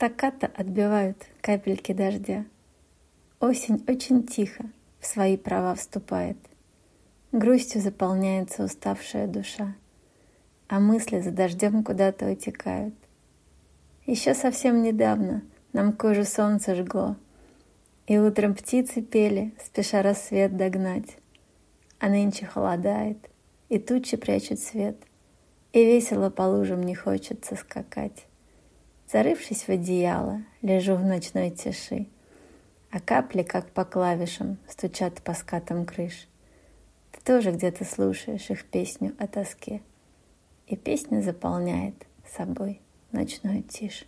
Стаккато отбивают капельки дождя. Осень очень тихо в свои права вступает. Грустью заполняется уставшая душа, а мысли за дождем куда-то утекают. Еще совсем недавно нам кожу солнце жгло, и утром птицы пели, спеша рассвет догнать. А нынче холодает, и тучи прячут свет, и весело по лужам не хочется скакать. Зарывшись в одеяло, лежу в ночной тиши, а капли, как по клавишам, стучат по скатам крыш. Ты тоже где-то слушаешь их песню о тоске, и песня заполняет собой ночную тишь.